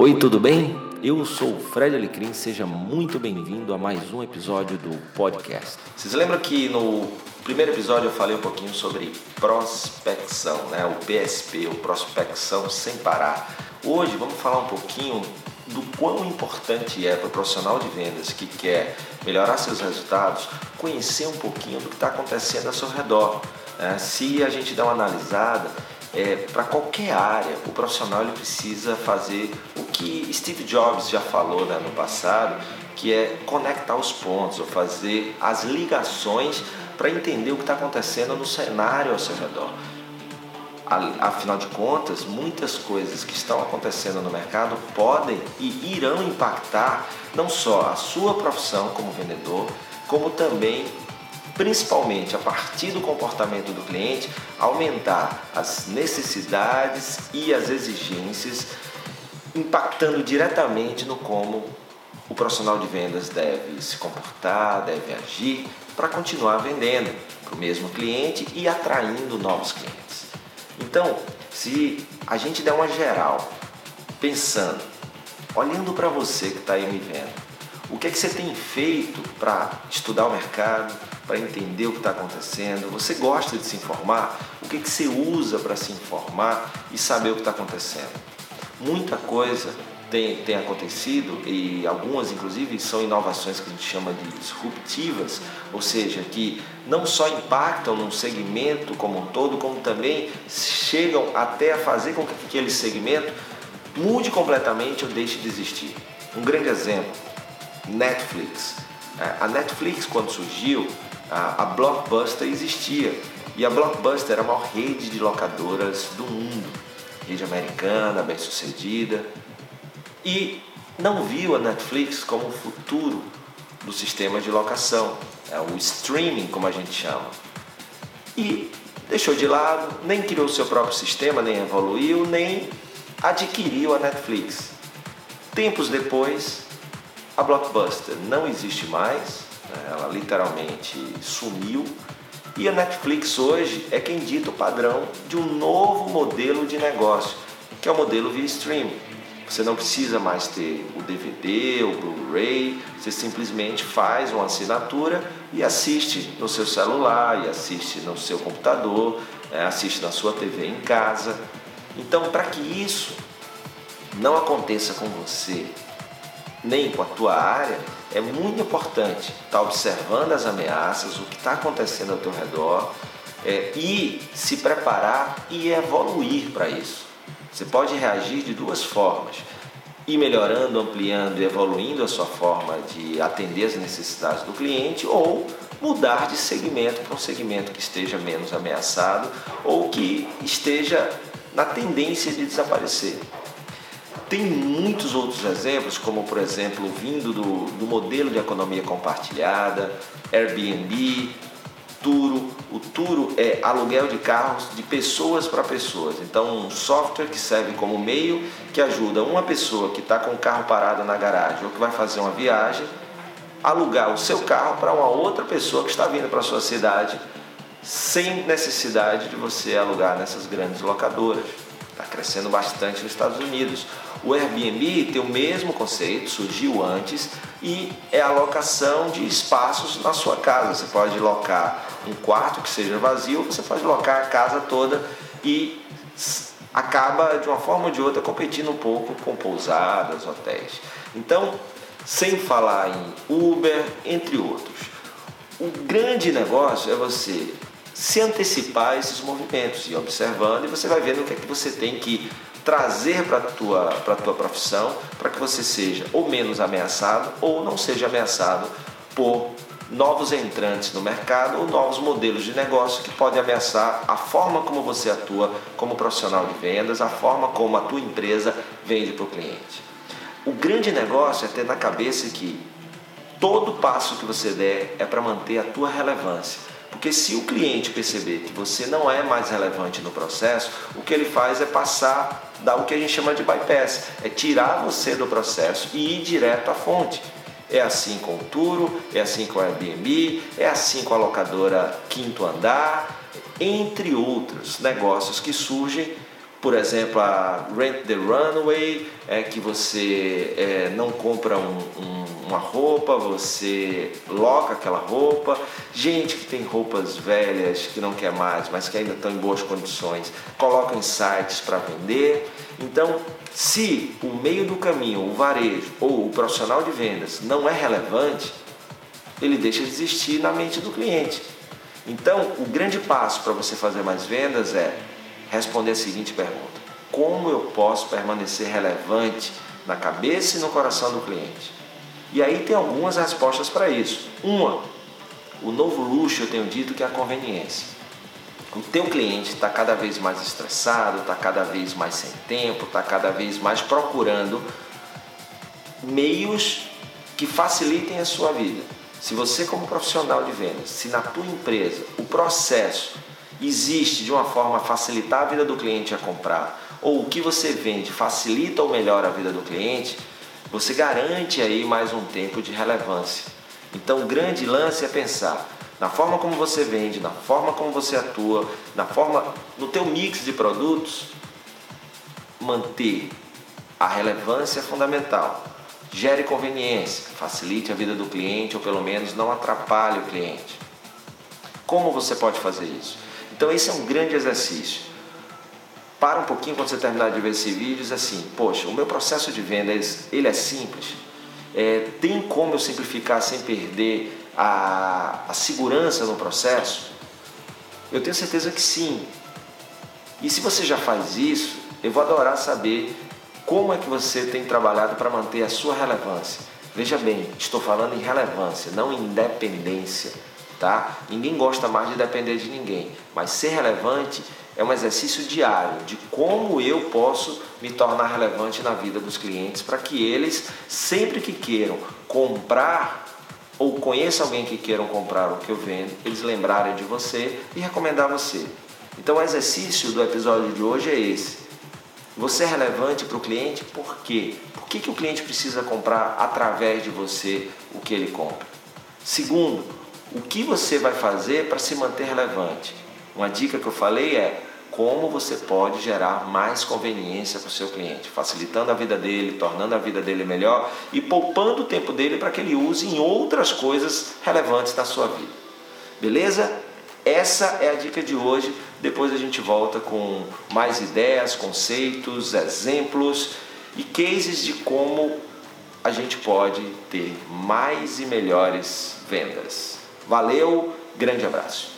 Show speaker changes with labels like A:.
A: Oi, tudo bem? Eu sou o Fred Alecrim, seja muito bem-vindo a mais um episódio do podcast. Vocês lembram que no primeiro episódio eu falei um pouquinho sobre prospecção, né? o PSP, o prospecção sem parar. Hoje vamos falar um pouquinho do quão importante é para o profissional de vendas que quer melhorar seus resultados conhecer um pouquinho do que está acontecendo ao seu redor. Né? Se a gente dá uma analisada, é, para qualquer área, o profissional ele precisa fazer que Steve Jobs já falou né, no passado, que é conectar os pontos, ou fazer as ligações para entender o que está acontecendo no cenário ao seu redor. Afinal de contas, muitas coisas que estão acontecendo no mercado podem e irão impactar não só a sua profissão como vendedor, como também principalmente a partir do comportamento do cliente, aumentar as necessidades e as exigências, impactando diretamente no como o profissional de vendas deve se comportar, deve agir para continuar vendendo para o mesmo cliente e atraindo novos clientes. Então, se a gente der uma geral, pensando, olhando para você que está aí me vendo, o que é que você tem feito para estudar o mercado, para entender o que está acontecendo? Você gosta de se informar? O que, que você usa para se informar e saber o que está acontecendo? Muita coisa tem, tem acontecido e algumas, inclusive, são inovações que a gente chama de disruptivas, ou seja, que não só impactam num segmento como um todo, como também chegam até a fazer com que aquele segmento mude completamente ou deixe de existir. Um grande exemplo, Netflix. É, a Netflix, quando surgiu, a, a Blockbuster existia. E a Blockbuster era a maior rede de locadoras do mundo. Rede americana, bem sucedida. E não viu a Netflix como o futuro do sistema de locação, é o streaming, como a gente chama. E deixou de lado, nem criou seu próprio sistema, nem evoluiu, nem adquiriu a Netflix. Tempos depois, a Blockbuster não existe mais, né? Ela literalmente sumiu. E a Netflix hoje é quem dita o padrão de um novo modelo de negócio, que é o modelo via streaming. Você não precisa mais ter o DVD, o Blu-ray, você simplesmente faz uma assinatura e assiste no seu celular, e assiste no seu computador, é, assiste na sua TV em casa. Então, para que isso não aconteça com você, nem com a tua área, é muito importante estar tá observando as ameaças, o que está acontecendo ao teu redor é, e se preparar e evoluir para isso. Você pode reagir de duas formas. Ir melhorando, ampliando e evoluindo a sua forma de atender as necessidades do cliente ou mudar de segmento para um segmento que esteja menos ameaçado ou que esteja na tendência de desaparecer. Tem muitos outros exemplos, como por exemplo, vindo do, do modelo de economia compartilhada, Airbnb, Turo. O Turo é aluguel de carros de pessoas para pessoas. Então, um software que serve como meio que ajuda uma pessoa que está com o carro parado na garagem ou que vai fazer uma viagem, alugar o seu carro para uma outra pessoa que está vindo para a sua cidade sem necessidade de você alugar nessas grandes locadoras. Está crescendo bastante nos Estados Unidos. O Airbnb tem o mesmo conceito, surgiu antes e é a locação de espaços na sua casa. Você pode locar um quarto que seja vazio, você pode locar a casa toda e acaba de uma forma ou de outra competindo um pouco com pousadas, hotéis. Então, sem falar em Uber, entre outros. O grande negócio é você se antecipar a esses movimentos e observando e você vai vendo o que é que você tem que trazer para a tua, para tua profissão para que você seja ou menos ameaçado ou não seja ameaçado por novos entrantes no mercado ou novos modelos de negócio que podem ameaçar a forma como você atua como profissional de vendas, a forma como a tua empresa vende para o cliente. O grande negócio é ter na cabeça que todo passo que você der é para manter a tua relevância. Porque se o cliente perceber que você não é mais relevante no processo, o que ele faz é passar, dar o que a gente chama de bypass, é tirar você do processo e ir direto à fonte. É assim com o Turo, é assim com a Airbnb, é assim com a locadora Quinto Andar, entre outros negócios que surgem por exemplo, a Rent the Runway, é que você é, não compra um, um, uma roupa, você loca aquela roupa. Gente que tem roupas velhas, que não quer mais, mas que ainda estão em boas condições, coloca em sites para vender. Então, se o meio do caminho, o varejo ou o profissional de vendas não é relevante, ele deixa de existir na mente do cliente. Então, o grande passo para você fazer mais vendas é responder a seguinte pergunta: Como eu posso permanecer relevante na cabeça e no coração do cliente? E aí tem algumas respostas para isso. Uma, o novo luxo eu tenho dito que é a conveniência. O teu cliente está cada vez mais estressado, está cada vez mais sem tempo, está cada vez mais procurando meios que facilitem a sua vida. Se você como profissional de vendas, se na tua empresa o processo existe de uma forma a facilitar a vida do cliente a comprar, ou o que você vende facilita ou melhora a vida do cliente, você garante aí mais um tempo de relevância. Então o grande lance é pensar na forma como você vende, na forma como você atua, na forma no teu mix de produtos, manter a relevância é fundamental. Gere conveniência, facilite a vida do cliente ou pelo menos não atrapalhe o cliente. Como você pode fazer isso? Então esse é um grande exercício. Para um pouquinho quando você terminar de ver esse vídeo diz assim, poxa, o meu processo de vendas ele é simples. É, tem como eu simplificar sem perder a, a segurança no processo? Eu tenho certeza que sim. E se você já faz isso, eu vou adorar saber como é que você tem trabalhado para manter a sua relevância. Veja bem, estou falando em relevância, não em independência tá? Ninguém gosta mais de depender de ninguém, mas ser relevante é um exercício diário de como eu posso me tornar relevante na vida dos clientes para que eles, sempre que queiram comprar ou conheça alguém que queiram comprar o que eu vendo, eles lembrarem de você e recomendar você. Então o exercício do episódio de hoje é esse. Você é relevante para o cliente por quê? Por que, que o cliente precisa comprar através de você o que ele compra? Segundo, o que você vai fazer para se manter relevante? Uma dica que eu falei é como você pode gerar mais conveniência para o seu cliente, facilitando a vida dele, tornando a vida dele melhor e poupando o tempo dele para que ele use em outras coisas relevantes da sua vida. Beleza? Essa é a dica de hoje. Depois a gente volta com mais ideias, conceitos, exemplos e cases de como a gente pode ter mais e melhores vendas. Valeu, grande abraço.